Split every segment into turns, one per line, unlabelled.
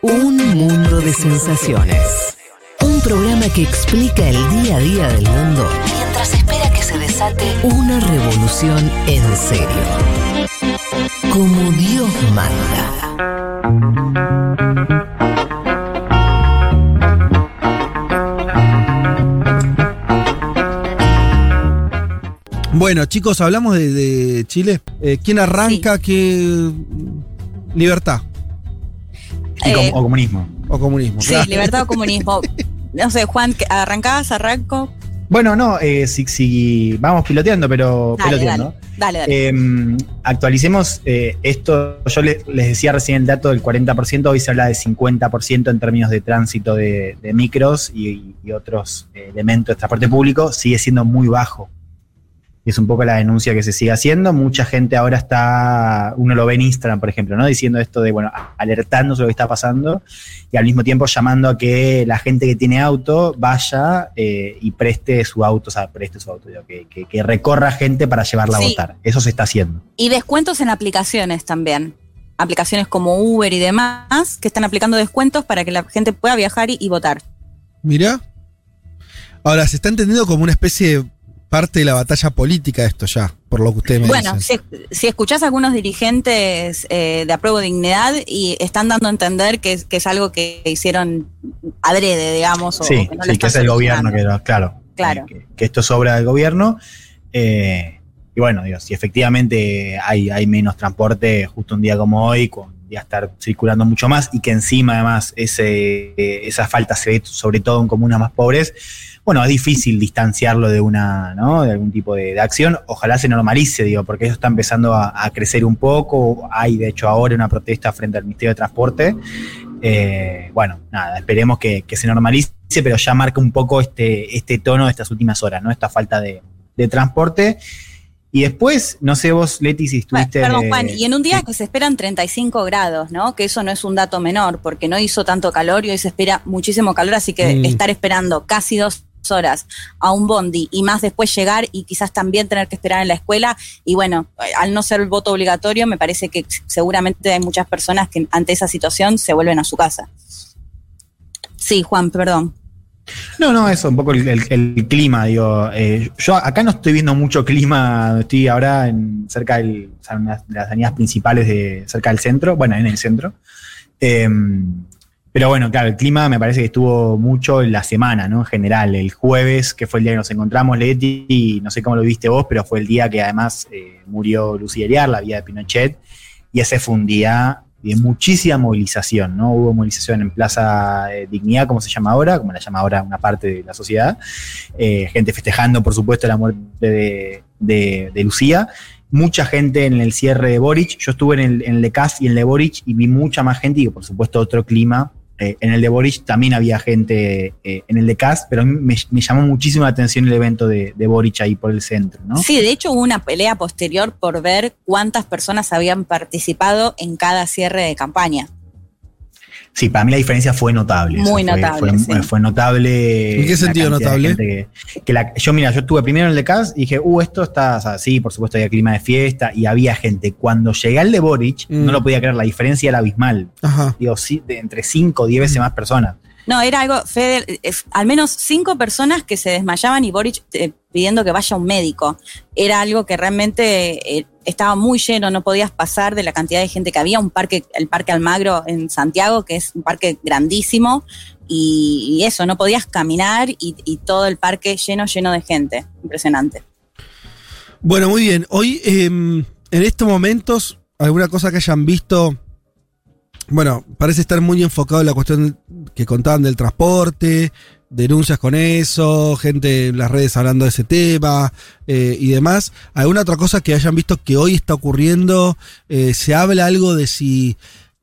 Un mundo de sensaciones. Un programa que explica el día a día del mundo mientras espera que se desate una revolución en serio. Como Dios manda.
Bueno, chicos, hablamos de, de Chile. Eh, ¿Quién arranca? ¿Qué libertad
Y com-
Eh,
o comunismo.
o comunismo?
Sí,
Claro.
libertad o comunismo. No sé, Juan, ¿qué- ¿arrancás? ¿Arranco?
Bueno, no, eh, si, si vamos piloteando, pero
Dale,
piloteando.
Dale, dale.
Eh, actualicemos eh, esto. Yo le- les decía recién el dato del 40%, hoy se habla de 50% en términos de tránsito de, de micros y, y otros eh, elementos de transporte público. Sigue siendo muy bajo. Y es un poco la denuncia que se sigue haciendo. Mucha gente ahora está, uno lo ve en Instagram, por ejemplo, ¿no? Diciendo esto de, bueno, alertando sobre lo que está pasando y al mismo tiempo llamando a que la gente que tiene auto vaya eh, y preste su auto, o sea, preste su auto, digo, que, que- que recorra gente para llevarla a votar. Eso se está haciendo.
Y descuentos en aplicaciones también. Aplicaciones como Uber y demás que están aplicando descuentos para que la gente pueda viajar y, y votar.
Mirá. Ahora, se está entendiendo como una especie de parte de la batalla política esto ya, por lo que ustedes me
Bueno,
dicen.
si, si escuchás a algunos dirigentes eh, de apruebo dignidad y están dando a entender que, es- que es algo que hicieron adrede, digamos. o
sí,
que no
sí, que es el gobierno, que, claro,
Claro.
que, que esto es obra del gobierno. eh, y bueno, digo, si efectivamente hay, hay menos transporte justo un día como hoy, con ya estar circulando mucho más y que encima además ese, esa falta se ve sobre todo en comunas más pobres, bueno, es difícil distanciarlo de una, ¿no? De algún tipo de, acción. Ojalá se normalice, digo, porque eso está empezando a, a crecer un poco. Hay, de hecho, ahora una protesta frente al Ministerio de Transporte. Eh, bueno, nada, esperemos que, que se normalice, pero ya marca un poco este, este tono de estas últimas horas, ¿no? Esta falta de, de transporte. Y después, no sé vos, Leti, si
Bueno,
estuviste.
Perdón, Juan, y en un día que se esperan 35 grados, ¿no? Que eso no es un dato menor, porque no hizo tanto calor y hoy se espera muchísimo calor, así que
Mm.
estar esperando casi dos horas a un bondi y más después llegar y quizás también tener que esperar en la escuela y bueno, al no ser el voto obligatorio me parece que seguramente hay muchas personas que ante esa situación se vuelven a su casa. Sí, Juan, perdón.
No, no, eso, un poco el, clima, digo. eh, yo acá no estoy viendo mucho clima, estoy ahora en, cerca del, de las avenidas principales de cerca del centro, bueno, en el centro. Eh, pero bueno, claro, el clima me parece que estuvo mucho en la semana, ¿no? En general, el jueves, que fue el día que nos encontramos, Leti, y no sé cómo lo viste vos, pero fue el día que además eh, murió Lucía la vida de Pinochet, y ese fue un día de muchísima movilización, ¿no? Hubo movilización en Plaza eh, Dignidad, como se llama ahora, como la llama ahora una parte de la sociedad, eh, gente festejando, por supuesto, la muerte de, Lucía, mucha gente en el cierre de Boric, yo estuve en el, en Cas y en el de Boric y vi mucha más gente y por supuesto otro clima. Eh, en el de Boric también había gente eh, en el de Cas, pero a mí me, me llamó muchísimo la atención el evento de, de Boric ahí por el centro, ¿no?
Sí, de hecho hubo una pelea posterior por ver cuántas personas habían participado en cada cierre de campaña.
Sí, para mí la diferencia fue notable.
Muy
Eso
notable,
Fue,
sí.
fue notable.
¿En qué sentido notable?
Que, que la- yo, mira, yo estuve primero en el de CAS y dije, uh, esto está, o sea, sí, por supuesto había clima de fiesta y había gente. Cuando llegué al de Boric,
Mm.
no lo podía creer, la diferencia era abismal.
Ajá.
Digo, sí, de entre 5 o 10 veces más personas.
No, era algo, Fede, es- al menos cinco personas que se desmayaban y Boric eh, pidiendo que vaya un médico. Era algo que realmente eh, estaba muy lleno, no podías pasar de la cantidad de gente que había. Un parque, el Parque Almagro en Santiago, que es un parque grandísimo, y, eso, no podías caminar y, y todo el parque lleno, lleno de gente. Impresionante.
Bueno, muy bien. Hoy, em, en estos momentos, alguna cosa que hayan visto. Bueno, parece estar muy enfocado en la cuestión que contaban del transporte, denuncias con eso, gente en las redes hablando de ese tema eh, y demás. ¿Alguna otra cosa que hayan visto que hoy está ocurriendo? Eh, ¿Se habla algo de si...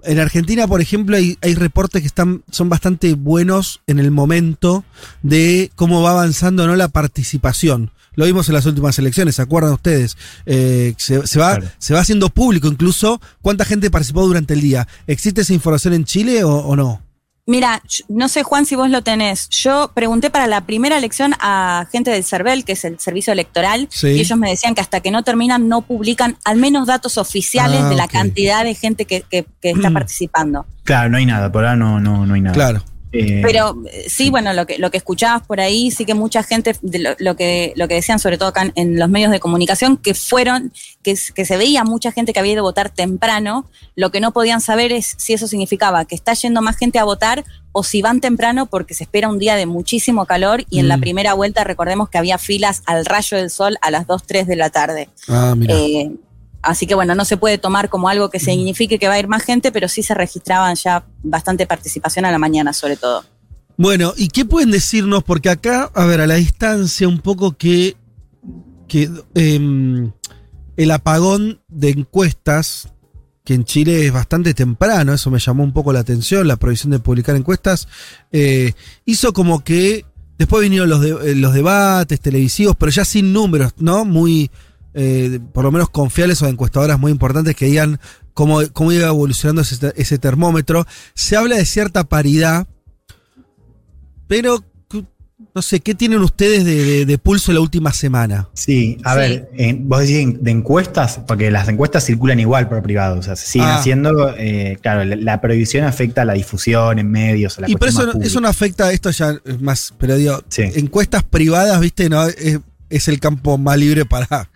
En Argentina, por ejemplo, hay, hay reportes que están, son bastante buenos en el momento de cómo va avanzando ¿no? la participación. Lo vimos en las últimas elecciones, ¿se acuerdan ustedes? Eh, se, se va,
Claro.
se va haciendo público incluso cuánta gente participó durante el día. ¿Existe esa información en Chile o, o no?
Mira, yo- no sé, Juan, si vos lo tenés. Yo pregunté para la primera elección a gente del CERVEL, que es el servicio electoral,
Sí.
y ellos me decían que hasta que no terminan no publican al menos datos oficiales
Ah,
de la cantidad de gente que, que- que está participando.
Claro, no hay nada, por ahora no, no, no hay nada.
Claro.
Eh,
Pero eh, sí, bueno, lo que, lo que escuchabas por ahí, sí que mucha gente, de lo, lo que, lo que decían sobre todo acá en, en los medios de comunicación, que fueron, que se veía mucha gente que había ido a votar temprano, lo que no podían saber es si eso significaba que está yendo más gente a votar o si van temprano porque se espera un día de muchísimo calor y en la
Mm.
primera vuelta recordemos que había filas al rayo del sol a las 2, 3 de la tarde.
Ah, mira.
Eh, así que bueno, no se puede tomar como algo que signifique que va a ir más gente, pero sí se registraban ya bastante participación a la mañana sobre todo.
Bueno, ¿y qué pueden decirnos? Porque acá, a ver, a la distancia, un poco que, que em, el apagón de encuestas, que en Chile es bastante temprano, eso me llamó un poco la atención, la prohibición de publicar encuestas, eh, hizo como que después vinieron los, de- eh, los debates televisivos, pero ya sin números, ¿no? Muy, eh, por lo menos confiables o encuestadoras muy importantes que digan cómo, cómo iba evolucionando ese, ese termómetro. Se habla de cierta paridad pero, no sé, ¿qué tienen ustedes de, de- de pulso la última semana?
Sí, a
Sí.
ver, eh, vos decís de encuestas, porque las encuestas circulan igual por privado, o sea, se siguen
Ah.
haciendo, eh, claro, la, la prohibición afecta a la difusión en medios, a la
Y pero eso, no- eso no afecta, esto ya es más, pero digo,
Sí.
encuestas privadas, viste, no es, es el campo más libre para,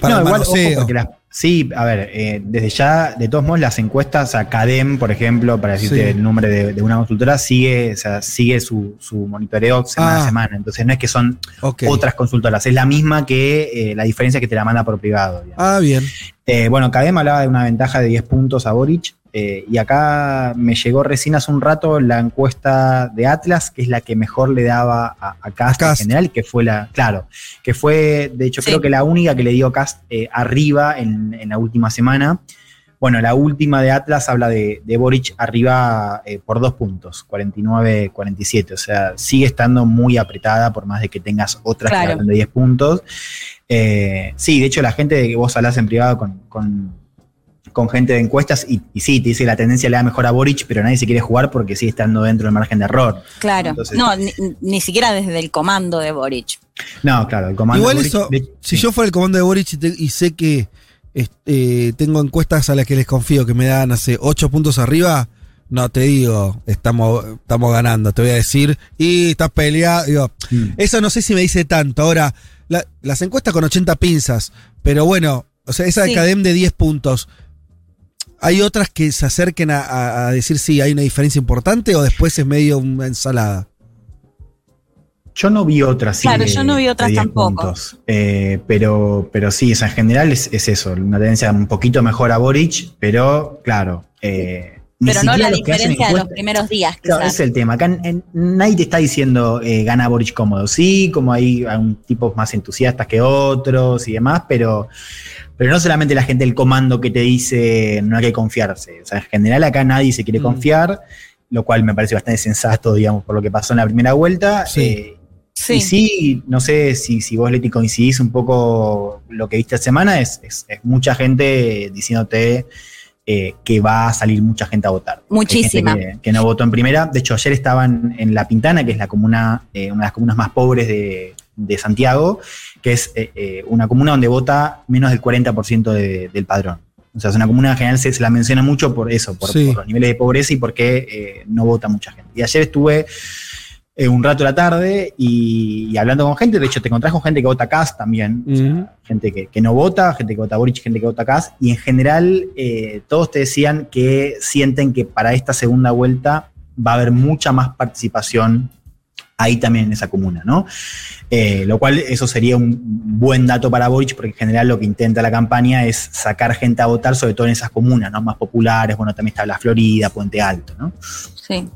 para
no, igual, ojo, porque las- sí, a ver, eh, desde ya, de todos modos, las encuestas, a CADEM, por ejemplo, para decirte
Sí.
el nombre de, de una consultora, sigue, o sea, sigue su, su monitoreo semana
Ah.
a semana. Entonces no es que son otras consultoras, es la misma que eh, la diferencia que te la manda por privado. digamos.
Ah, bien.
Eh, bueno, Cadem hablaba de una ventaja de 10 puntos a Boric. Eh, y acá me llegó recién hace un rato la encuesta de Atlas, que es la que mejor le daba a, a Cast, en general, que fue la, claro, que fue, de hecho,
Sí.
creo que la única que le dio Cast eh, arriba en, en la última semana. Bueno, la última de Atlas habla de, de Boric arriba eh, por dos puntos, 49-47. O sea, sigue estando muy apretada por más de que tengas otras
Claro.
que de 10 puntos. Eh, sí, de hecho, la gente de que vos hablas en privado con, con- con gente de encuestas y, y sí, te dice que la tendencia le da mejor a Boric, pero nadie se quiere jugar porque sigue estando dentro del margen de error.
Claro.
Entonces-
no, ni, ni siquiera desde el comando de Boric.
No, claro, el comando
Igual
de Boric,
eso,
de-
si
sí.
yo fuera el comando de Boric y, te- y sé que este, tengo encuestas a las que les confío que me dan hace 8 puntos arriba, no te digo, estamos, estamos ganando, te voy a decir, y estás peleado. Digo,
Mm.
Eso no sé si me dice tanto. Ahora, la- las encuestas con 80 pinzas, pero bueno, o sea, esa de
Sí.
Cadem de 10 puntos. ¿Hay otras que se acerquen a, a- a decir si hay una diferencia importante o después es medio una ensalada?
Yo no vi otras. sí,
Claro,
de-
yo no vi
de
otras
10
tampoco.
Eh, pero, pero sí, o sea, en general es, es eso, una tendencia un poquito mejor a Boric, pero claro. eh,
Pero no la diferencia de los primeros días,
Claro, es el tema. Acá en- en- nadie te está diciendo eh, gana Boric cómodo. Sí, como hay, hay un tipos más entusiastas que otros y demás, pero, pero no solamente la gente del comando que te dice no hay que confiarse. O sea, en general acá nadie se quiere
Mm.
confiar, lo cual me parece bastante sensato, digamos, por lo que pasó en la primera vuelta.
Sí.
Eh,
Sí.
Y sí, no sé si, si vos, Leti, coincidís un poco lo que viste esta semana, es, es- es mucha gente diciéndote eh, que va a salir mucha gente a votar.
Muchísima.
Que, que no votó en primera. De hecho, ayer estaban en La Pintana, que es la comuna, eh, una de las comunas más pobres de, de Santiago, que es eh, eh, una comuna donde vota menos del 40% de- del padrón. O sea, es una comuna en general se, se la menciona mucho por eso, por,
Sí.
por los niveles de pobreza y porque eh, no vota mucha gente. Y ayer estuve eh, un rato a la tarde y, y hablando con gente, de hecho te encontrás con gente que vota CAS también, o sea,
Ujú.
gente que, que no vota, gente que vota Boric, gente que vota CAS, y en general eh, todos te decían que sienten que para esta segunda vuelta va a haber mucha más participación ahí también en esa comuna, ¿no? Eh, lo cual eso sería un buen dato para Boric, porque en general lo que intenta la campaña es sacar gente a votar, sobre todo en esas comunas, ¿no? Más populares, bueno, también está la Florida, Puente Alto, ¿no?
Sí.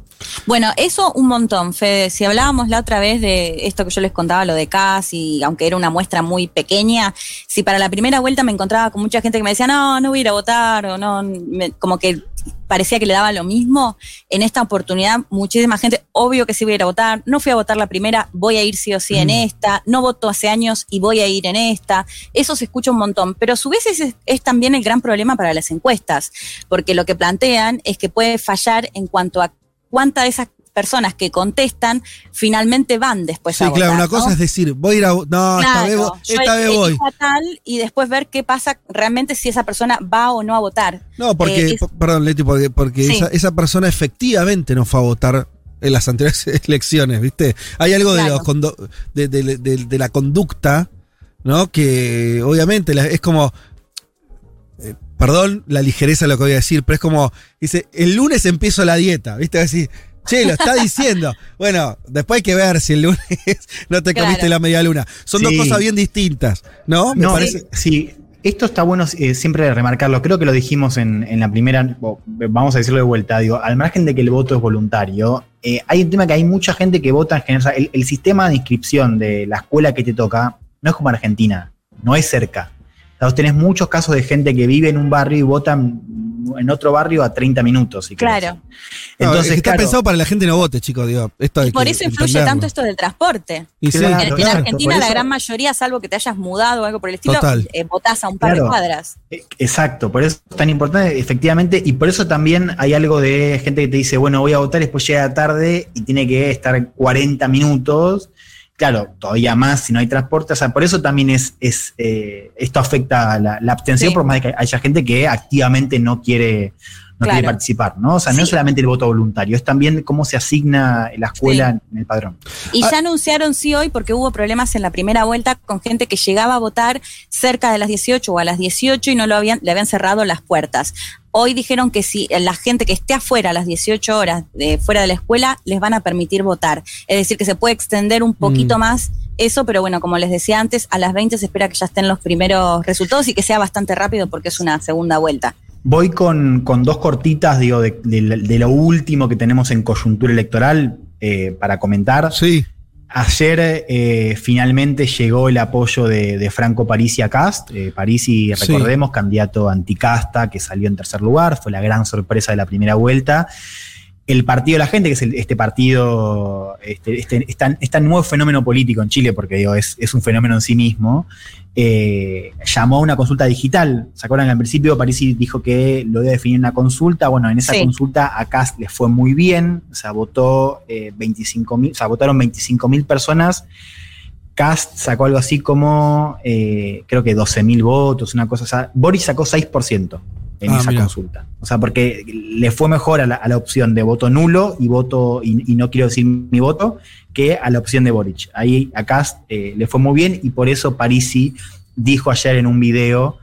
Bueno, eso un montón, Fede. Si hablábamos la otra vez de esto que yo les contaba, lo de CAS, y aunque era una muestra muy pequeña, si para la primera vuelta me encontraba con mucha gente que me decía, no, no voy a ir a votar, o no, me- como que parecía que le daba lo mismo, en esta oportunidad muchísima gente, obvio que sí voy a ir a votar, no fui a votar la primera, voy a ir sí o sí en esta, no voto hace años y voy a ir en esta, eso se escucha un montón, pero a su vez es, es también el gran problema para las encuestas, porque lo que plantean es que puede fallar en cuanto a cuántas de esas personas que contestan finalmente van después
Sí,
a votar.
claro, una cosa
¿no?
es decir, voy a ir a. No, esta vez,
Claro,
vo-
yo
esta vez voy.
tal y después ver qué pasa realmente si esa persona va o no a votar.
No, porque,
Eh, es-
perdón, Leti, porque, porque
Sí.
esa, esa persona efectivamente no fue a votar en las anteriores elecciones, ¿viste? Hay algo de,
Claro.
los condo- de, de- de- de la conducta, ¿no? Que obviamente es como. eh, perdón la ligereza de lo que voy a decir, pero es como. Dice, el lunes empiezo la dieta, ¿viste? Así. Che, lo está diciendo. bueno, después hay que ver si el lunes no te comiste
Claro.
la media luna. Son dos cosas bien distintas, ¿no? Me
No,
parece.
sí. Esto está bueno eh, siempre remarcarlo. Creo que lo dijimos en, en la primera. Vamos a decirlo de vuelta. Digo, al margen de que el voto es voluntario, eh, hay un tema que hay mucha gente que vota en general. El, el sistema de inscripción de la escuela que te toca no es como Argentina, no es cerca. Vos tenés muchos casos de gente que vive en un barrio y votan en otro barrio a 30 minutos. si.
Claro.
No,
Entonces,
es que está
claro,
pensado para que la gente no vote, chicos. Digo, esto hay
por
que
eso influye
entenderlo.
tanto esto del transporte.
Y sí,
Claro,
En- Argentina la
eso-
gran mayoría, salvo que te hayas mudado o algo por el estilo,
Total.
eh, votás a un par
Claro.
de cuadras.
Eh, Exacto, por eso es tan importante, efectivamente, y por eso también hay algo de gente que te dice, bueno, voy a votar, y después llega tarde y tiene que estar 40 minutos. Claro, todavía más si no hay transporte, o sea, por eso también es, es eh, esto afecta a la, la abstención,
Sí.
por más de que haya gente que activamente no quiere, no quiere participar, ¿no? O sea, no es solamente el voto voluntario, es también cómo se asigna la escuela en el padrón.
Y
Ah.
ya anunciaron sí hoy porque hubo problemas en la primera vuelta con gente que llegaba a votar cerca de las 18 o a las 18 y no lo habían, le habían cerrado las puertas. Hoy dijeron que si la gente que esté afuera a las 18 horas, de, fuera de la escuela, les van a permitir votar. Es decir, que se puede extender un poquito
Mm.
más eso, pero bueno, como les decía antes, a las 20 se espera que ya estén los primeros resultados y que sea bastante rápido porque es una segunda vuelta.
Voy con, con dos cortitas, digo, de, de- de lo último que tenemos en coyuntura electoral eh, para comentar.
Sí.
Ayer eh, finalmente llegó el apoyo de, de Franco Parisi a Cast. Eh, Parisi,
Sí.
recordemos, candidato anticasta que salió en tercer lugar, fue la gran sorpresa de la primera vuelta. El Partido de la Gente, que es el- este partido, este, este, este- este nuevo fenómeno político en Chile, porque digo, es, es un fenómeno en sí mismo, eh, llamó a una consulta digital. ¿Se acuerdan que al principio Parisi dijo que lo iba a definir una consulta? Bueno, en esa
Sí.
consulta a Cast le fue muy bien, o sea, votó eh, 25 mil, o sea, votaron 25 mil personas. Cast sacó algo así como, eh, creo que 12 mil votos, una cosa. O sea, Boris sacó 6% en
Ah,
esa
mira.
consulta. O sea, porque le fue mejor a la, a la opción de voto nulo y voto, y, y no quiero decir mi voto, que a la opción de Boric. Ahí a Cast eh, le fue muy bien y por eso Parisi dijo ayer en un video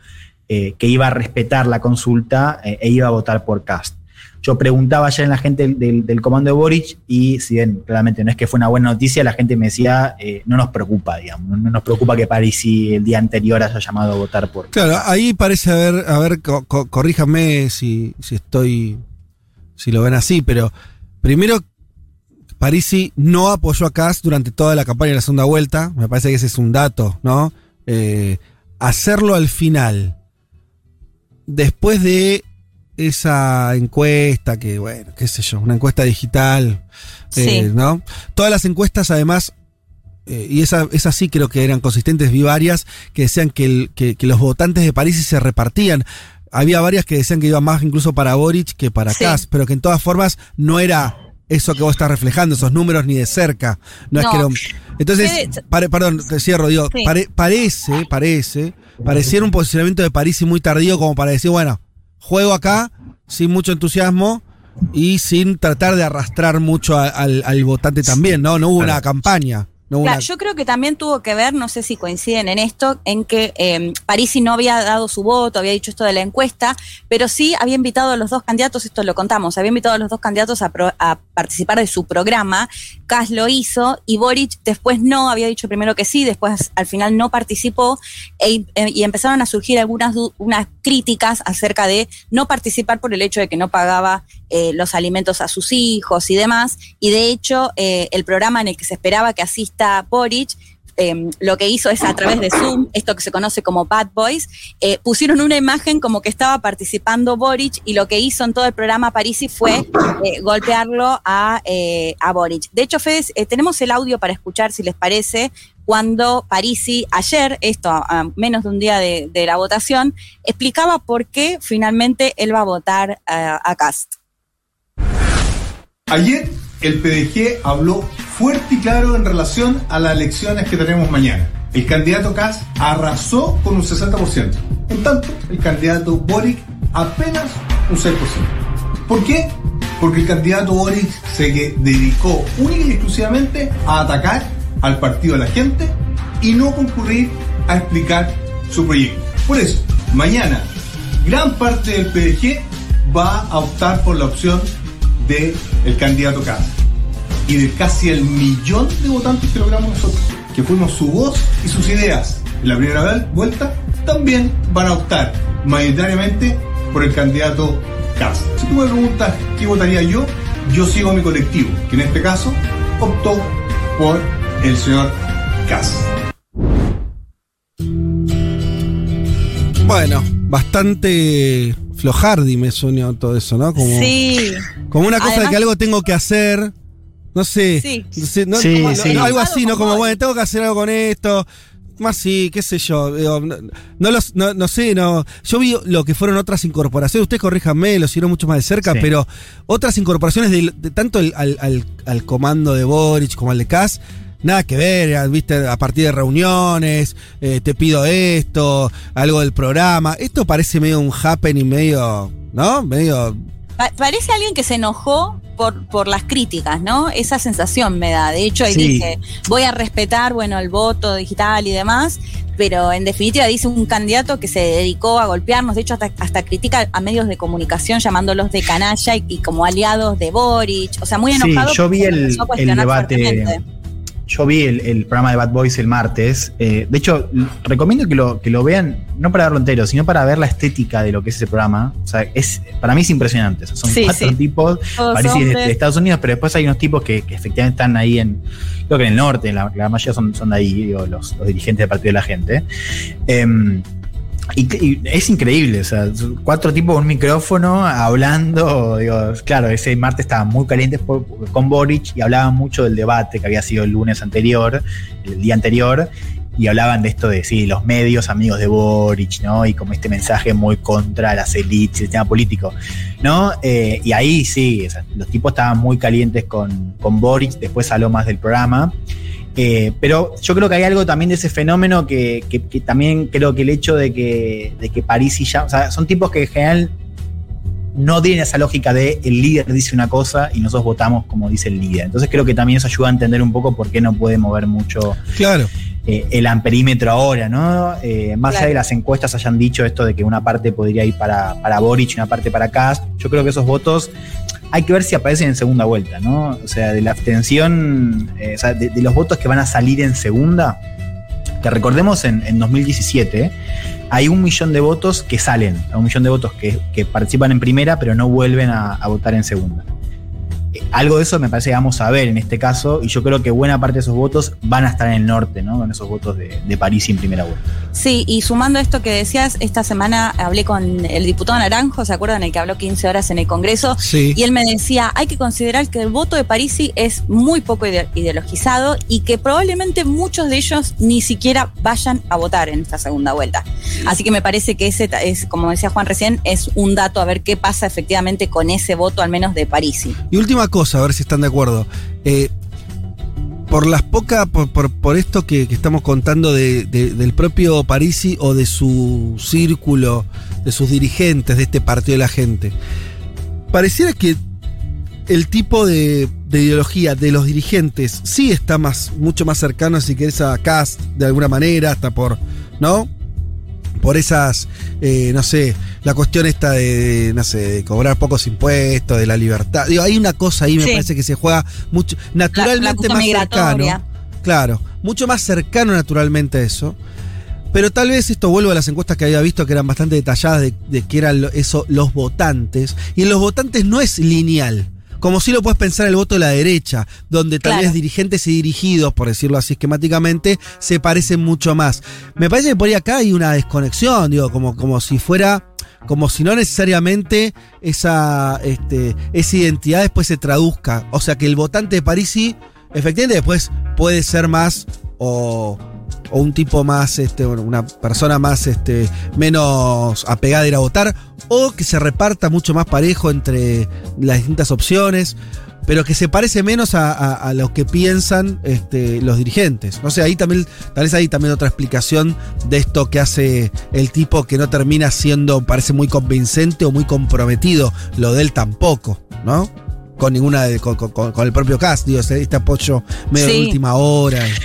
eh, que iba a respetar la consulta eh, e iba a votar por Cast. Yo preguntaba ayer en la gente del, del- comando de Boric y si bien claramente no es que fue una buena noticia, la gente me decía, eh, no nos preocupa, digamos, no, no nos preocupa que Parisi el día anterior haya llamado a votar por
Claro, ahí parece haber, a ver, co- co- corríjame si, si estoy, si lo ven así, pero primero, Parisi no apoyó a Kass durante toda la campaña de la segunda vuelta, me parece que ese es un dato, ¿no? Eh, hacerlo al final, después de esa encuesta, que bueno, qué sé yo, una encuesta digital, eh. ¿no? Todas las encuestas además, eh, y esa- esas sí creo que eran consistentes, vi varias, que decían que, el- que- que los votantes de París se repartían. Había varias que decían que iba más incluso para Boric que para
Sí.
Kass, pero que en todas formas no era eso que vos estás reflejando, esos números ni de cerca. No, es que Entonces, pare- perdón, te cierro, digo,
Sí.
pare- parece, parece, pareciera un posicionamiento de París muy tardío como para decir, bueno, juego acá sin mucho entusiasmo y sin tratar de arrastrar mucho a- al, al votante también, ¿no? No hubo
Claro.
una campaña. No
Claro, yo creo que también tuvo que ver, no sé si coinciden en esto, en que eh, Parisi no había dado su voto, había dicho esto de la encuesta, pero sí había invitado a los dos candidatos, esto lo contamos, había invitado a los dos candidatos a, pro- a participar de su programa, Kass lo hizo y Boric después no, había dicho primero que sí, después al final no participó e- eh, y empezaron a surgir algunas unas críticas acerca de no participar por el hecho de que no pagaba eh, los alimentos a sus hijos y demás. Y de hecho, eh, el programa en el que se esperaba que asista Boric, eh, lo que hizo es a través de Zoom, esto que se conoce como Bad Boys, eh, pusieron una imagen como que estaba participando Boric y lo que hizo en todo el programa Parisi fue eh, golpearlo a, eh, a Boric. De hecho, Fede, tenemos el audio para escuchar, si les parece, cuando Parisi ayer, esto a, menos de un día de, de la votación, explicaba por qué finalmente él va a votar a Cast.
Ayer el PDG habló fuerte y claro en relación a las elecciones que tenemos mañana. El candidato Kass arrasó con un 60%. En tanto, el candidato Boric apenas un 6%. ¿Por qué? Porque el candidato Boric se dedicó única y exclusivamente a atacar al partido de la gente y no concurrir a explicar su proyecto. Por eso, mañana, gran parte del PDG va a optar por la opción del el candidato Kass y de casi el millón de votantes que logramos nosotros, que fuimos su voz y sus ideas en la primera vuelta, también van a optar mayoritariamente por el candidato Kass. Si tú me preguntas qué votaría yo, yo sigo a mi colectivo, que en este caso optó por el señor Kass.
Bueno, bastante flojardi me suena todo eso, ¿no? Como,
Sí.
como una cosa de que algo tengo que hacer. No sé.
Sí.
no sé, no-
Sí,
como-
sí.
no, algo así, ¿no? Como, bueno, tengo que hacer algo con esto. Más sí, qué sé yo. digo, no, no los- no, no sé, no. Yo vi lo que fueron otras incorporaciones. Ustedes corríjanme, lo siguieron mucho más de cerca,
Sí.
pero otras incorporaciones de, de tanto el- al, al- al comando de Boric como al de Kass. Nada que ver, viste, a partir de reuniones, eh, te pido esto, algo del programa. Esto parece medio un happening, medio, ¿no? Medio
Pa- parece alguien que se enojó por, por las críticas, ¿no? Esa sensación me da. De hecho, ahí
Sí.
dice, voy a respetar, bueno, el voto digital y demás, pero en definitiva dice un candidato que se dedicó a golpearnos, de hecho hasta, hasta critica a medios de comunicación llamándolos de canalla y, y como aliados de Boric, o sea, muy
Sí,
enojado.
yo
porque
vi el- debate-
fuertemente.
Yo vi el, el programa de Bad Boys el martes. eh, de hecho, recomiendo que lo, que lo vean, no para verlo entero, sino para ver la estética de lo que es ese programa. O sea, es, para mí es impresionante. O sea, son
Sí,
cuatro
sí.
tipos,
Todos
parece de, Estados Unidos, pero después hay unos tipos que, que efectivamente están ahí en, creo que en el norte, la, la mayoría son, son de ahí, digo, los, los dirigentes del Partido de la Gente. Em, y, es increíble, o sea, cuatro tipos con un micrófono hablando, digo, claro, ese martes estaban muy calientes con Boric y hablaban mucho del debate que había sido el lunes anterior, el día anterior, y hablaban de esto de, sí, los medios amigos de Boric, ¿no? Y como este mensaje muy contra las élites, el sistema político, ¿no? Eh, y ahí sí, los tipos estaban muy calientes con, con Boric, después habló más del programa. Eh, pero yo creo que hay algo también de ese fenómeno que, que- que también creo que el hecho de que, de que París y ya, o sea, son tipos que en general no tienen esa lógica de el líder dice una cosa y nosotros votamos como dice el líder. Entonces creo que también eso ayuda a entender un poco por qué no puede mover mucho
Claro.
Eh, el amperímetro ahora, ¿no? Eh, más allá de las encuestas hayan dicho esto de que una parte podría ir para, para Boric y una parte para Kast, yo creo que esos votos hay que ver si aparecen en segunda vuelta, ¿no? O sea, de la abstención, eh, o sea, de, de los votos que van a salir en segunda, que recordemos en, en 2017, hay un millón de votos que salen, un millón de votos que, que participan en primera, pero no vuelven a, a votar en segunda. Algo de eso me parece que vamos a ver en este caso, y yo creo que buena parte de esos votos van a estar en el norte, ¿no? Con esos votos de, de París en primera vuelta.
Sí, y sumando esto que decías, esta semana hablé con el diputado Naranjo, ¿se acuerdan? El que habló 15 horas en el Congreso.
Sí.
Y él me decía, hay que considerar que el voto de Parisi es muy poco ide- ideologizado y que probablemente muchos de ellos ni siquiera vayan a votar en esta segunda vuelta. Así que me parece que ese es, como decía Juan recién, es un dato a ver qué pasa efectivamente con ese voto, al menos de Parisi.
Y última cosa, a ver si están de acuerdo. Eh, por las pocas, por, por- esto que, estamos contando de- de- del propio Parisi o de su círculo, de sus dirigentes, de este partido de la gente, pareciera que el tipo de, de ideología de los dirigentes sí está más, mucho más cercano, si querés, a Cast de alguna manera, hasta por, ¿no? Por esas, eh, no sé, la cuestión esta de, no sé, de cobrar pocos impuestos, de la libertad. Digo, hay una cosa ahí, me
Sí.
parece que se juega mucho,
La, la
naturalmente
cuestión
más
migratoria.
cercano. Claro, mucho más cercano naturalmente a eso. Pero tal vez esto vuelvo a las encuestas que había visto que eran bastante detalladas de, de que eran eso los votantes. Y en los votantes no es lineal. Como si lo puedes pensar el voto de la derecha, donde tal
Claro.
vez dirigentes y dirigidos, por decirlo así esquemáticamente, se parecen mucho más. Me parece que por ahí acá hay una desconexión, digo, como, como si fuera como si no necesariamente esa, este, esa identidad después se traduzca. O sea que el votante de Parisi, efectivamente, después puede ser más o o un tipo más, este, bueno, una persona más, este, menos apegada a ir a votar, o que se reparta mucho más parejo entre las distintas opciones, pero que se parece menos a, a- a lo que piensan este, los dirigentes. No sé, ahí también, tal vez hay también otra explicación de esto que hace el tipo que no termina siendo, parece muy convincente o muy comprometido, lo de él tampoco, ¿no? Con ninguna de, con, con- con el propio cast, digo, este apoyo medio de última hora.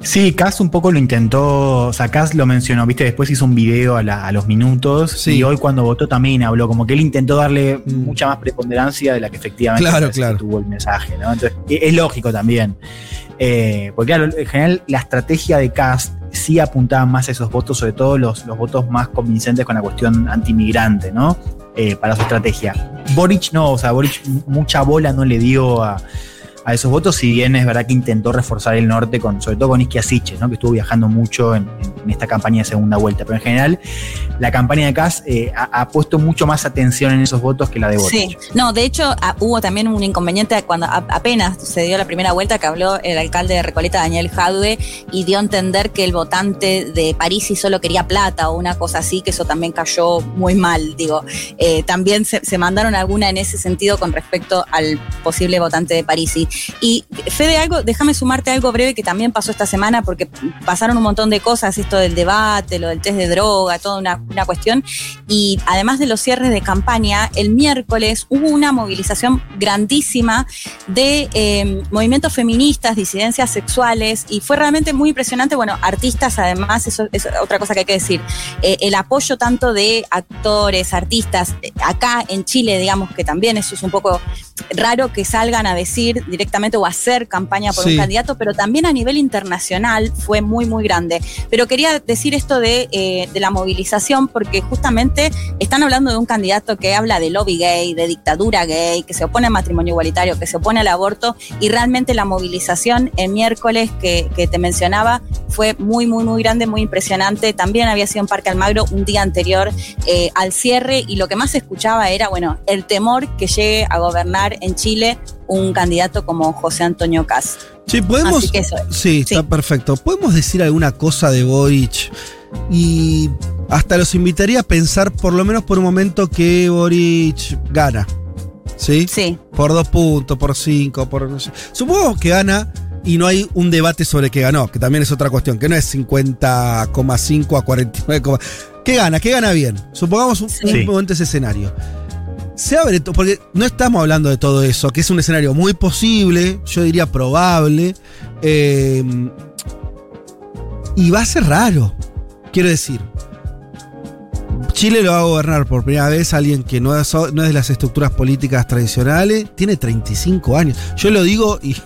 Sí, Cass un poco lo intentó, o sea, Cass lo mencionó, viste, después hizo un video a, la- a los minutos
Sí.
y hoy cuando votó también habló, como que él intentó darle mucha más preponderancia de la que efectivamente
Claro,
tuvo el mensaje, ¿no? Entonces, e- es lógico también. Eh, porque claro, en general la estrategia de Cass sí apuntaba más a esos votos, sobre todo los, los votos más convincentes con la cuestión antimigrante, ¿no? Eh, para su estrategia. Boric no, o sea, Boric mucha bola no le dio a, a esos votos, si bien es verdad que intentó reforzar el norte, con, sobre todo con Isquia Siches, ¿no? que estuvo viajando mucho en, esta campaña de segunda vuelta. Pero en general, la campaña de Kass eh, ha, puesto mucho más atención en esos votos que la de Boric.
Sí, no, de hecho ah, hubo también un inconveniente cuando apenas se dio la primera vuelta que habló el alcalde de Recoleta, Daniel Jadwe, y dio a entender que el votante de París solo quería plata o una cosa así, que eso también cayó muy mal, digo. Eh, también se, se mandaron alguna en ese sentido con respecto al posible votante de Parisi. Y Fede, algo, déjame sumarte algo breve que también pasó esta semana, porque pasaron un montón de cosas, esto del debate, lo del test de droga, toda una, una cuestión. Y además de los cierres de campaña, el miércoles hubo una movilización grandísima de eh, movimientos feministas, disidencias sexuales, y fue realmente muy impresionante. Bueno, artistas, además, eso es otra cosa que hay que decir. Eh, el apoyo tanto de actores, artistas, eh, acá en Chile, digamos que también eso es un poco raro que salgan a decir directamente o a hacer campaña por
Sí.
un candidato, pero también a nivel internacional fue muy, muy grande. Pero quería decir esto de, eh, de la movilización porque justamente están hablando de un candidato que habla de lobby gay, de dictadura gay, que se opone al matrimonio igualitario, que se opone al aborto y realmente la movilización el miércoles que, que te mencionaba fue muy, muy, muy grande, muy impresionante. También había sido en Parque Almagro un día anterior eh, al cierre y lo que más se escuchaba era, bueno, el temor que llegue a gobernar en Chile un candidato como José Antonio Caz.
Sí, podemos.
Así que eso.
Sí,
Sí.
está perfecto. ¿Podemos decir alguna cosa de Boric? Y hasta los invitaría a pensar, por lo menos por un momento, que Boric gana. ¿Sí?
Sí,
Por dos puntos, por cinco, por no sé. Supongo que gana y no hay un debate sobre qué ganó, que también es otra cuestión, que no es 50,5 a 49, ¿qué gana? ¿Qué gana bien? Supongamos un,
Sí.
un momento ese escenario. Se abre, to- porque no estamos hablando de todo eso, que es un escenario muy posible, yo diría probable, eh, y va a ser raro, quiero decir. Chile lo va a gobernar por primera vez alguien que no es, no es de las estructuras políticas tradicionales, tiene 35 años. Yo lo digo y,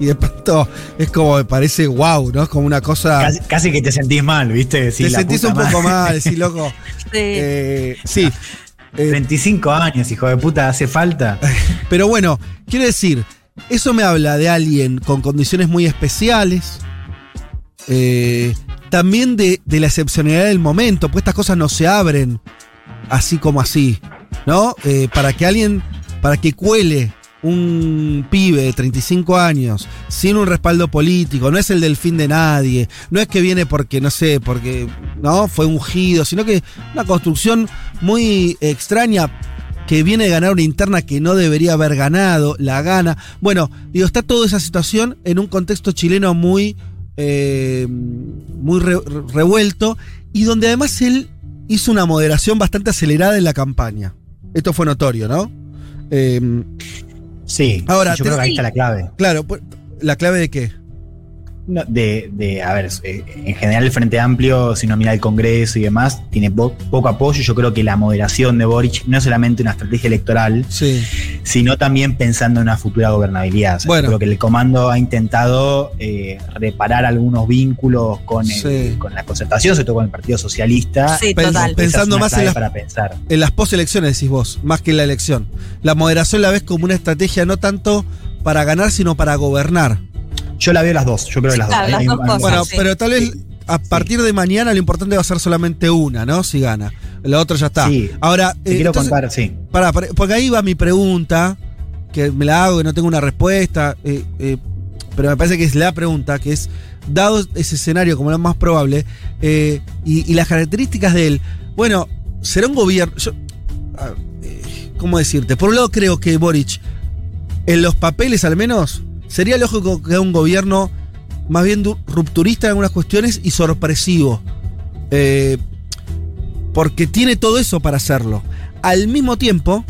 y de pronto es como me parece wow, ¿no? Es como una cosa...
Casi, casi que te sentís mal, ¿viste? Decís,
te
la
sentís
puta
un poco mal, decís, loco.
sí.
eh, sí. Eh,
35 años, hijo de puta, hace falta.
Pero bueno, quiero decir, eso me habla de alguien con condiciones muy especiales. eh, también de, de la excepcionalidad del momento, pues estas cosas no se abren así como así, ¿no? Eh, para que alguien, para que cuele un pibe de 35 años sin un respaldo político, no es el del fin de nadie, no es que viene porque, no sé, porque, ¿no? Fue ungido, sino que una construcción muy extraña que viene de ganar una interna que no debería haber ganado, la gana. Bueno, digo, está toda esa situación en un contexto chileno muy, eh, muy re- revuelto y donde además él hizo una moderación bastante acelerada en la campaña. Esto fue notorio, ¿no? Eh,
Sí,
Ahora,
yo creo que ahí está la clave.
claro, pues, ¿la clave de qué?
No, de, de, a ver, eh, en general el Frente Amplio, si uno mira el Congreso y demás, tiene po- poco apoyo. Yo creo que la moderación de Boric no es solamente una estrategia electoral,
Sí.
sino también pensando en una futura gobernabilidad. O sea,
Bueno.
Creo que el comando ha intentado eh, reparar algunos vínculos con, el-
Sí.
con la concertación, sobre todo con el Partido Socialista.
Sí, total.
Pensando más en las-
para pensar.
En las poselecciones decís vos, más que en la elección. La moderación la ves como una estrategia no tanto para ganar, sino para gobernar.
Yo la veo las dos, yo creo que las
Claro,
dos.
las
Hay-
dos
hay-
cosas.
Bueno,
sí.
pero tal vez a partir de mañana lo importante va a ser solamente una, ¿no? Si gana. La otra ya está.
Sí.
Ahora,
Te
eh,
quiero
entonces-
contar, sí.
Pará, pará, porque ahí va mi pregunta, que me la hago y no tengo una respuesta. eh, eh, pero me parece que es la pregunta, que es, dado ese escenario como lo más probable, eh, y, y las características de él, bueno, será un gobierno... yo- ¿Cómo decirte? Por un lado creo que Boric, en los papeles al menos, sería lógico que un gobierno más bien rupturista en algunas cuestiones y sorpresivo. Eh, porque tiene todo eso para hacerlo. Al mismo tiempo,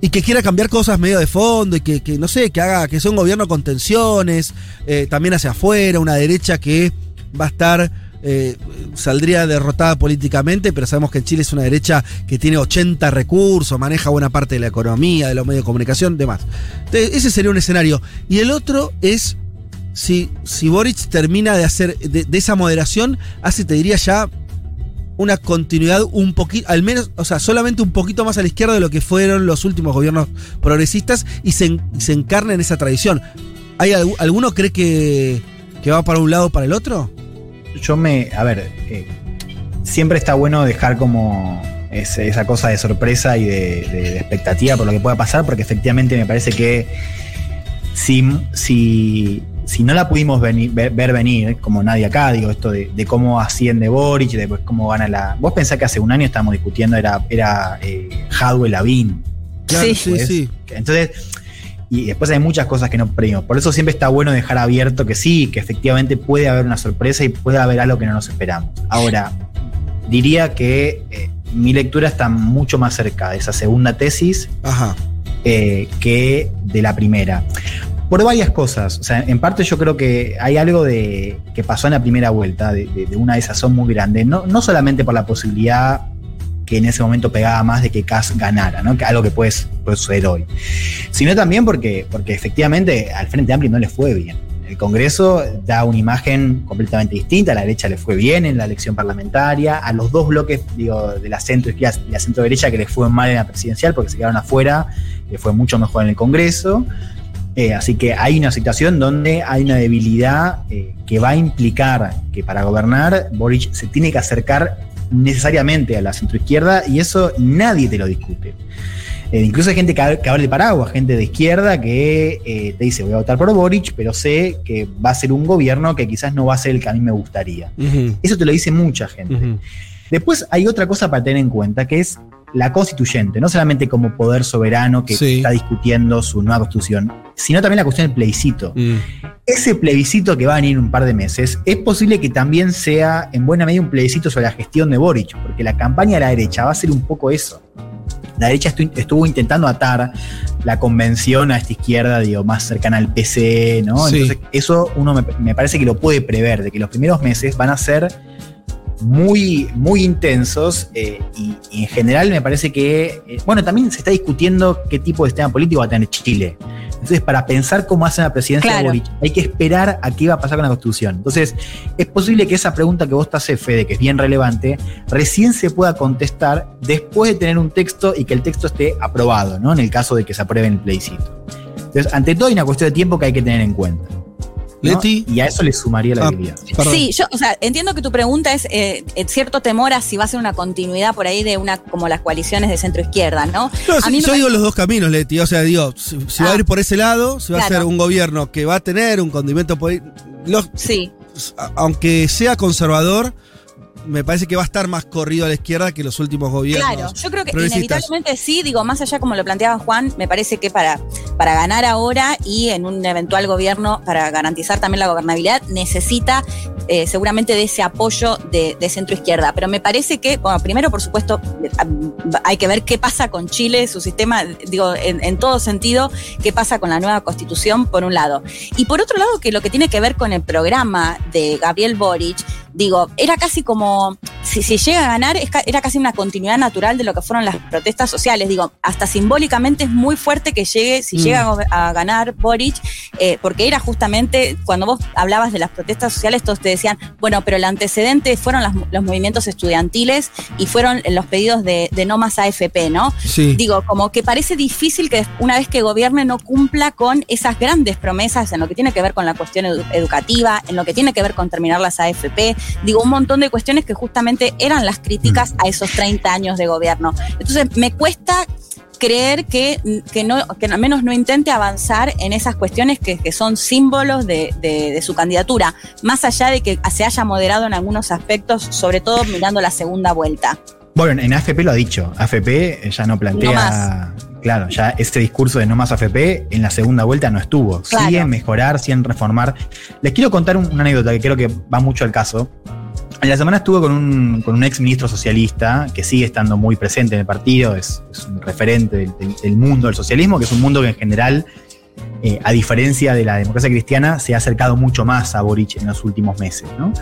y que quiera cambiar cosas medio de fondo, y que, que, no sé, que haga que sea un gobierno con tensiones, eh, también hacia afuera, una derecha que va a estar, eh, saldría derrotada políticamente, pero sabemos que en Chile es una derecha que tiene 80 recursos, maneja buena parte de la economía, de los medios de comunicación, demás. Entonces, ese sería un escenario. Y el otro es si, si Boric termina de hacer, de, esa moderación, hace, te diría ya, una continuidad un poquito, al menos, o sea, solamente un poquito más a la izquierda de lo que fueron los últimos gobiernos progresistas y se, en- se encarna en esa tradición. ¿Hay algu- ¿Alguno cree que, que va para un lado o para el otro?
Yo me. A ver, eh, siempre está bueno dejar como ese- esa cosa de sorpresa y de, de- de expectativa por lo que pueda pasar, porque efectivamente me parece que si, si, si no la pudimos venir- ver, ver venir, como nadie acá, digo, esto de, de cómo asciende Boric, de cómo gana la. Vos pensás que hace un año estábamos discutiendo, era, era eh, Hadwe Lavín.
Sí.
sí,
pues.
sí.
Entonces, y después hay muchas cosas que no predimos. Por eso siempre está bueno dejar abierto que sí, que efectivamente puede haber una sorpresa y puede haber algo que no nos esperamos. Ahora, diría que eh, mi lectura está mucho más cerca de esa segunda tesis
Ajá.
eh, que de la primera. Por varias cosas. O sea, en parte yo creo que hay algo de que pasó en la primera vuelta, de, de- de una desazón muy grande. No, no solamente por la posibilidad que en ese momento pegaba más de que Kass ganara, ¿no? Que algo que puede, puede suceder hoy. Sino también porque, porque efectivamente al Frente Amplio no le fue bien. El Congreso da una imagen completamente distinta, a la derecha le fue bien en la elección parlamentaria, a los dos bloques digo, de la centro izquierda y la centro derecha que les fue mal en la presidencial porque se quedaron afuera, le fue mucho mejor en el Congreso. Eh, así que hay una situación donde hay una debilidad eh, que va a implicar que para gobernar Boric se tiene que acercar necesariamente a la centroizquierda y eso nadie te lo discute. Eh, incluso hay gente que, que habla de paraguas, gente de izquierda que eh, te dice voy a votar por Boric, pero sé que va a ser un gobierno que quizás no va a ser el que a mí me gustaría. Eso te lo dice mucha gente. Después hay otra cosa para tener en cuenta, que es la constituyente, no solamente como poder soberano que
Sí.
está discutiendo su nueva constitución, sino también la cuestión del plebiscito.
Mm.
Ese plebiscito que va a venir en un par de meses, es posible que también sea en buena medida un plebiscito sobre la gestión de Boric, porque la campaña de la derecha va a ser un poco eso. La derecha estu- estuvo intentando atar la convención a esta izquierda, digo, más cercana al PC, ¿no?
Sí.
Entonces, eso uno me, me parece que lo puede prever, de que los primeros meses van a ser muy, muy intensos eh, y, y en general me parece que, eh, bueno, también se está discutiendo qué tipo de sistema político va a tener Chile. Entonces, para pensar cómo hace la presidencia
Claro.
de Boric, hay que esperar a qué va a pasar con la Constitución. Entonces, es posible que esa pregunta que vos te haces, Fede, que es bien relevante, recién se pueda contestar después de tener un texto y que el texto esté aprobado, ¿no? En el caso de que se apruebe en el plebiscito. Entonces, ante todo hay una cuestión de tiempo que hay que tener en cuenta. ¿No?
Leti.
Y a eso le sumaría la
Ah,
debilidad.
perdón.
Sí, yo, o sea, entiendo que tu pregunta es eh, eh, cierto temor a si va a ser una continuidad por ahí de una como las coaliciones de centro izquierda, ¿no?
No,
a
sí,
mí me
yo digo los dos caminos, Leti. O sea, digo, si, si va a
Ah.
ir por ese lado, si va a ser un gobierno que va a tener un condimento político.
Sí,
Aunque sea conservador, me parece que va a estar más corrido a la izquierda que los últimos gobiernos.
claro. Yo creo que inevitablemente sí, digo, más allá como lo planteaba Juan, me parece que para, para ganar ahora y en un eventual gobierno, para garantizar también la gobernabilidad, necesita eh, seguramente de ese apoyo de, de centro izquierda. Pero me parece que, bueno, primero, por supuesto, eh, hay que ver qué pasa con Chile, su sistema, digo, en, en todo sentido, qué pasa con la nueva constitución, por un lado. Y por otro lado, que lo que tiene que ver con el programa de Gabriel Boric, digo, era casi como, si, si llega a ganar, es ca- era casi una continuidad natural de lo que fueron las protestas sociales. Digo, hasta simbólicamente es muy fuerte que llegue, si
Mm.
llega a ganar Boric, eh, porque era justamente, cuando vos hablabas de las protestas sociales, todos te decían, bueno, pero el antecedente fueron las- los movimientos estudiantiles y fueron los pedidos de, de no más AFP, ¿no?
Sí.
Digo, como que parece difícil que una vez que gobierne no cumpla con esas grandes promesas en lo que tiene que ver con la cuestión edu- educativa, en lo que tiene que ver con terminar las AFP, digo, un montón de cuestiones que justamente eran las críticas a esos 30 años de gobierno. Entonces, me cuesta creer que, que, no, que al menos no intente avanzar en esas cuestiones que, que son símbolos de, de- de su candidatura, más allá de que se haya moderado en algunos aspectos, sobre todo mirando la segunda vuelta.
Bueno, en AFP lo ha dicho. AFP ya no plantea.
No.
Claro, ya este discurso de no más AFP en la segunda vuelta no estuvo.
Claro.
Sí en mejorar, sí en reformar. Les quiero contar un- una anécdota que creo que va mucho al caso. En la semana estuve con un, con un ex ministro socialista que sigue estando muy presente en el partido, es, un referente del, mundo del socialismo, que es un mundo que en general, eh, a diferencia de la democracia cristiana, se ha acercado mucho más a Boric en los últimos meses. ¿no?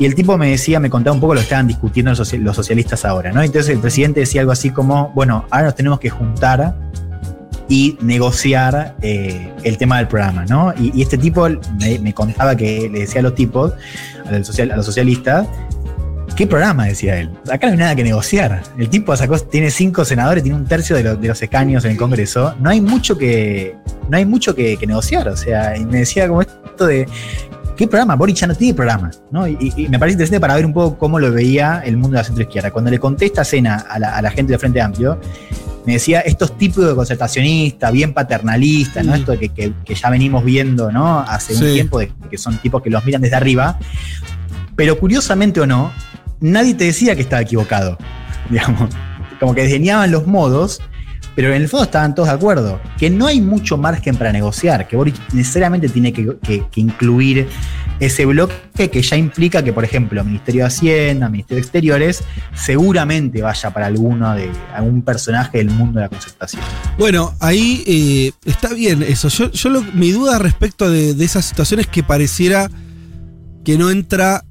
Y el tipo me decía, me contaba un poco lo que estaban discutiendo los socialistas ahora. ¿no? Entonces el presidente decía algo así como, bueno, ahora nos tenemos que juntar y negociar eh, el tema del programa, ¿no? Y, y este tipo me, me contaba que le decía a los tipos, a los, social- a los socialistas, ¿qué programa? decía él. Acá no hay nada que negociar. El tipo sacó, tiene cinco senadores, tiene un tercio de, los- de los escaños en el Congreso. No hay mucho que, no hay mucho que, que negociar. O sea, y me decía como esto de. ¿Qué programa? Boric ya no tiene programa, ¿no? Y, y- me parece interesante para ver un poco cómo lo veía el mundo de la centroizquierda. Cuando le conté esta cena a la, a la gente del Frente Amplio, me decía estos tipos de concertacionistas, bien paternalistas, ¿no?
Mm.
Esto que, que- que ya venimos viendo, ¿no? Hace
Sí.
un tiempo, de que son tipos que los miran desde arriba. Pero curiosamente o no, nadie te decía que estaba equivocado. Digamos, como que desdeñaban los modos, pero en el fondo estaban todos de acuerdo. Que no hay mucho margen para negociar, que Boric necesariamente tiene que, incluir ese bloque que ya implica que, por ejemplo, Ministerio de Hacienda, Ministerio de Exteriores, seguramente vaya para alguno de algún personaje del mundo de la concertación.
Bueno, ahí eh, está bien eso. Yo, mi duda respecto de, de esas situaciones que pareciera que no entra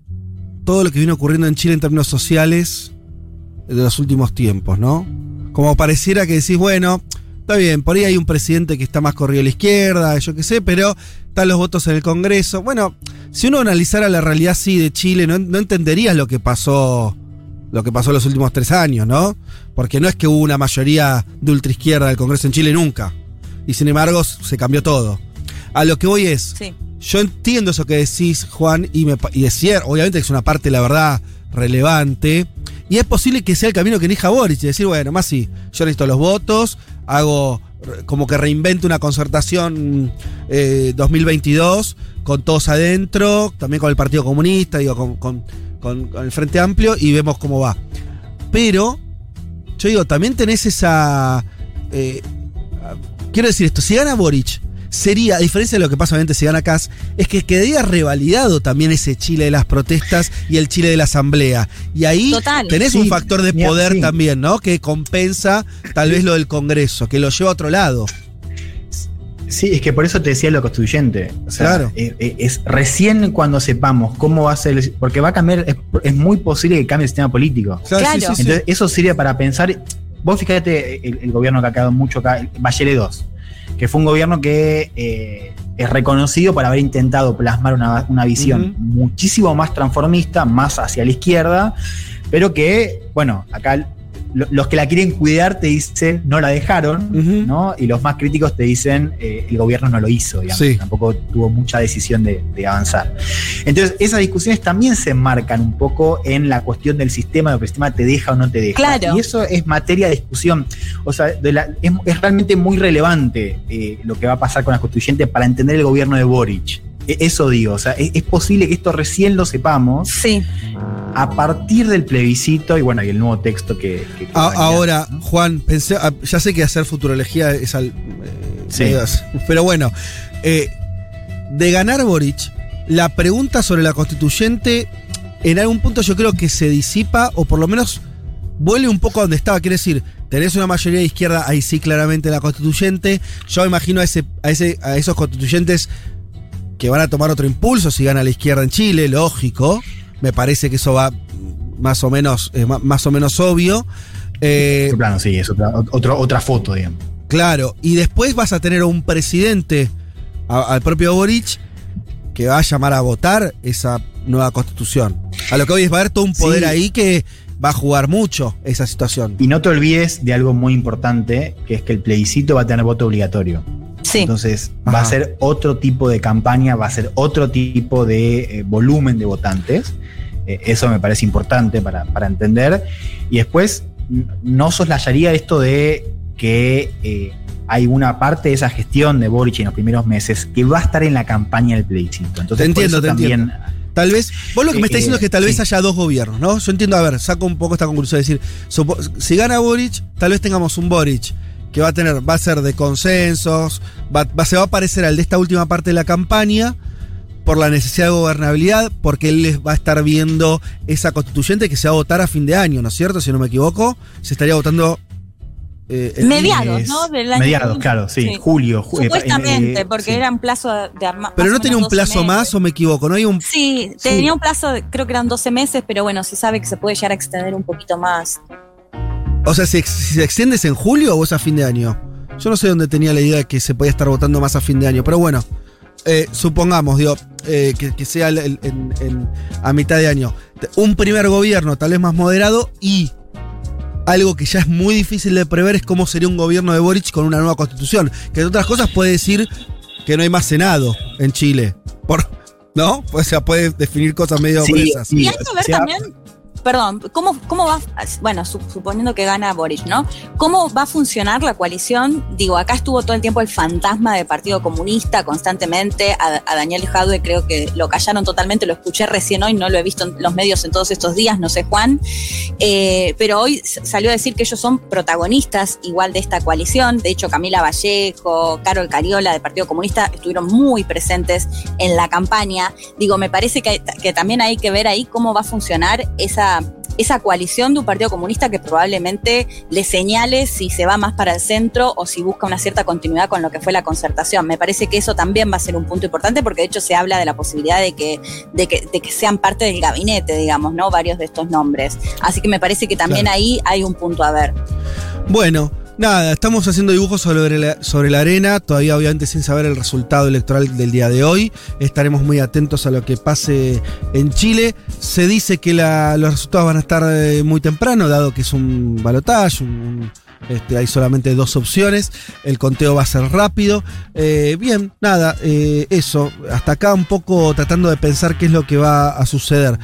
todo lo que viene ocurriendo en Chile en términos sociales de los últimos tiempos, ¿no? Como pareciera que decís, bueno, está bien, por ahí hay un presidente que está más corrido a la izquierda, yo qué sé, pero están los votos en el Congreso. Bueno, si uno analizara la realidad sí de Chile, no, no entenderías lo que pasó lo que pasó en los últimos tres años, ¿no? Porque no es que hubo una mayoría de ultraizquierda del Congreso en Chile nunca. Y sin embargo se cambió todo. A lo que voy es,
Sí.
yo entiendo eso que decís, Juan, y, me, y es cierto, obviamente que es una parte, la verdad, relevante. Y es posible que sea el camino que elija Boris, y decir, bueno, más sí, yo necesito los votos, hago como que reinvento una concertación eh, 2022 con todos adentro, también con el Partido Comunista, digo, con- con el Frente Amplio, y vemos cómo va. Pero, yo digo, también tenés esa... eh, quiero decir esto, si gana Boric, sería, a diferencia de lo que pasa obviamente si gana Kass, es que quedaría revalidado también ese Chile de las protestas y el Chile de la asamblea. Y ahí
Total.
tenés
Sí,
un factor de poder
sí.
también, ¿no? Que compensa tal vez lo del Congreso, que lo lleva a otro lado.
Sí, es que por eso te decía lo constituyente. O sea,
Claro.
eh, eh, es recién cuando sepamos cómo va a ser, el- porque va a cambiar, es, es muy posible que cambie el sistema político.
Claro.
Entonces, eso sirve para pensar. Vos fíjate el, el gobierno que ha quedado mucho acá, el Bachelet 2, que fue un gobierno que eh, es reconocido por haber intentado plasmar una, una visión muchísimo más transformista, más hacia la izquierda, pero que, bueno, acá los que la quieren cuidar te dicen no la dejaron. ¿no? Y los más críticos te dicen eh, el gobierno no lo hizo, digamos,
Sí.
tampoco tuvo mucha decisión de, de avanzar. Entonces, esas discusiones también se enmarcan un poco en la cuestión del sistema, de que el sistema te deja o no te deja.
Claro.
Y eso es materia de discusión. O sea, de la- es, es realmente muy relevante eh, lo que va a pasar con la constituyente para entender el gobierno de Boric. E- Eso digo, o sea, es, es posible que esto recién lo sepamos
Sí.
a partir del plebiscito y bueno, y el nuevo texto que... que- que
A-
va a
ahora,
¿no?
Juan, pensé, ah, ya sé que hacer futurología es al. eh,
Sí.
Pero bueno, eh, de ganar Boric, la pregunta sobre la constituyente, en algún punto yo creo que se disipa, o por lo menos vuelve un poco a donde estaba. Quiere decir, tenés una mayoría de izquierda, ahí sí claramente la constituyente. Yo me imagino a, ese, a, ese, a esos constituyentes que van a tomar otro impulso si gana la izquierda en Chile, lógico. Me parece que eso va más o menos, eh, más o menos obvio. Eh,
plano, sí, es otra, otra foto, digamos.
Claro, y después vas a tener a un presidente, a- al propio Boric, que va a llamar a votar esa nueva constitución. A lo que hoy es va a haber todo un poder
Sí.
ahí que va a jugar mucho esa situación.
Y no te olvides de algo muy importante, que es que el plebiscito va a tener voto obligatorio.
Sí.
Entonces va a ser otro tipo de campaña, va a ser otro tipo de eh, volumen de votantes. Eh, eso me parece importante para, para entender. Y después, no soslayaría esto de que eh, hay una parte de esa gestión de Boric en los primeros meses que va a estar en la campaña del plebiscito. Entonces,
Te entiendo,
por eso
te
también,
Tal vez, vos lo que me estás
Eh,
diciendo es que tal vez
sí.
haya dos gobiernos, ¿no? Yo entiendo, a ver, saco un poco esta conclusión, es decir, si gana Boric, tal vez tengamos un Boric que va a tener, va a ser de consensos, va, va- se va a parecer al de esta última parte de la campaña por la necesidad de gobernabilidad, porque él les va a estar viendo esa constituyente que se va a votar a fin de año, ¿no es cierto? Si no me equivoco, se estaría votando eh, el-
Mediados, ¿no? Del año
mediados, claro, sí,
Sí.
julio. ju- eh,
Supuestamente,
eh,
porque
sí.
era un plazo de arma-
Pero no tenía un
12
plazo más o me equivoco, ¿no? Hay un
Sí,
Sí.
tenía un plazo, creo que eran 12 meses, pero bueno, se sabe que se puede llegar a extender un poquito más.
O sea, si, se extiende es en julio o es a fin de año. Yo no sé dónde tenía la idea de que se podía estar votando más a fin de año, pero bueno, eh, supongamos, digo, eh, que, que sea el- el- en- en- a mitad de año. Un primer gobierno tal vez más moderado y algo que ya es muy difícil de prever es cómo sería un gobierno de Boric con una nueva constitución. Que entre otras cosas puede decir que no hay más Senado en Chile. Por, ¿No? O sea, puede definir cosas medio
Sí.
Y hay que ver también, perdón, cómo, cómo va, bueno, su- suponiendo que gana Boric, ¿no? ¿Cómo va a funcionar la coalición? Digo, acá estuvo todo el tiempo el fantasma del Partido Comunista constantemente, a, Daniel Jadwe creo que lo callaron totalmente, lo escuché recién hoy, no lo he visto en los medios en todos estos días, no sé Juan, Eh, pero hoy salió a decir que ellos son protagonistas igual de esta coalición, de hecho Camila Vallejo, Carol Cariola del Partido Comunista estuvieron muy presentes en la campaña. Digo, me parece que, que también hay que ver ahí cómo va a funcionar esa, esa coalición de un Partido Comunista que probablemente le señale si se va más para el centro o si busca una cierta continuidad con lo que fue la concertación. Me parece que eso también va a ser un punto importante porque de hecho se habla de la posibilidad de que, de que, de que sean parte del gabinete, digamos, ¿no? Varios de estos nombres. Así que me parece que también
Claro.
ahí hay un punto a ver.
Bueno, nada, estamos haciendo dibujos sobre la, sobre la arena, todavía obviamente sin saber el resultado electoral del día de hoy. Estaremos muy atentos a lo que pase en Chile. Se dice que la- los resultados van a estar eh, muy temprano, dado que es un balotaje, un- este, hay solamente dos opciones, el conteo va a ser rápido. Eh, bien, nada, eh, eso, hasta acá un poco tratando de pensar qué es lo que va a suceder.